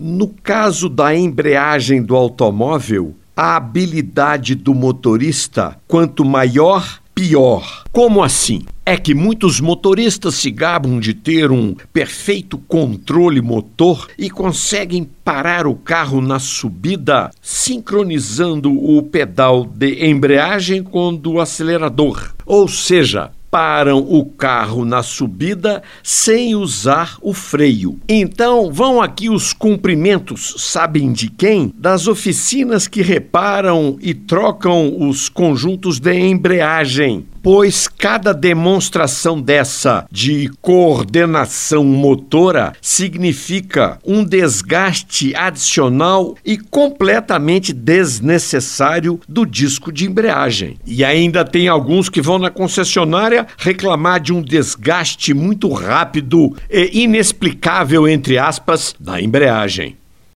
No caso da embreagem do automóvel, a habilidade do motorista, quanto maior, pior. Como assim? É que muitos motoristas se gabam de ter um perfeito controle motor e conseguem parar o carro na subida sincronizando o pedal de embreagem com o do acelerador. Ou seja, param o carro na subida sem usar o freio. Então, vão aqui os cumprimentos, sabem de quem? Das oficinas que reparam e trocam os conjuntos de embreagem pois cada demonstração dessa de coordenação motora significa um desgaste adicional e completamente desnecessário do disco de embreagem. E ainda tem alguns que vão na concessionária reclamar de um desgaste muito rápido e inexplicável, entre aspas, da embreagem.